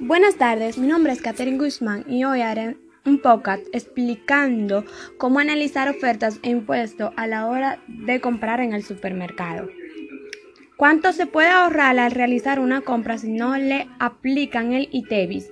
Buenas tardes, mi nombre es Catherine Guzmán y hoy haré un podcast explicando cómo analizar ofertas e impuestos a la hora de comprar en el supermercado. ¿Cuánto se puede ahorrar al realizar una compra si no le aplican el ITEVIS?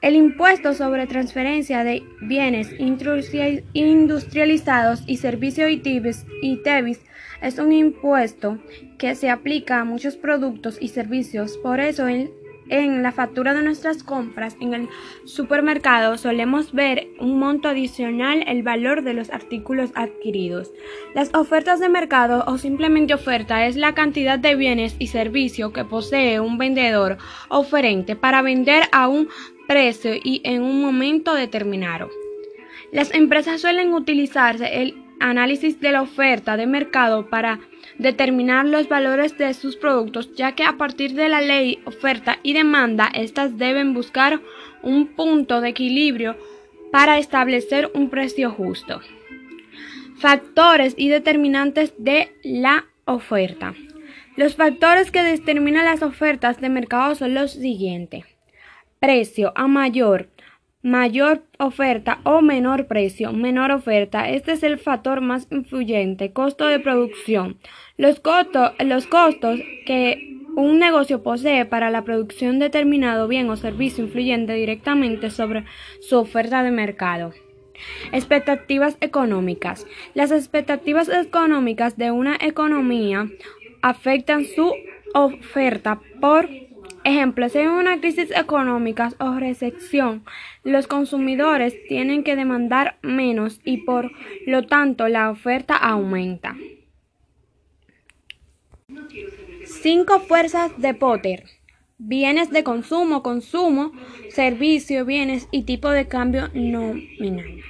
El impuesto sobre transferencia de bienes industrializados y servicios ITEVIS es un impuesto que se aplica a muchos productos y servicios. Por eso, en, en, la factura de nuestras compras en el supermercado solemos ver un monto adicional el valor de los artículos adquiridos. Las ofertas de mercado o simplemente oferta es la cantidad de bienes y servicios que posee un vendedor oferente para vender a un precio y en un momento determinado. Las empresas suelen utilizarse el análisis de la oferta de mercado para determinar los valores de sus productos, ya que a partir de la ley oferta y demanda, éstas deben buscar un punto de equilibrio para establecer un precio justo. Factores y determinantes de la oferta. Los factores que determinan las ofertas de mercado son los siguientes. Precio a mayor mayor oferta o menor precio, menor oferta. Este es el factor más influyente. Costo de producción. Los, costos, los costos que un negocio posee para la producción de determinado bien o servicio influyente directamente sobre su oferta de mercado. Expectativas económicas. Las expectativas económicas de una economía afectan su oferta por Ejemplo, si hay una crisis económica o recesión, los consumidores tienen que demandar menos y por lo tanto la oferta aumenta. Cinco fuerzas de Potter. Bienes de consumo, consumo, servicio, bienes y tipo de cambio nominal.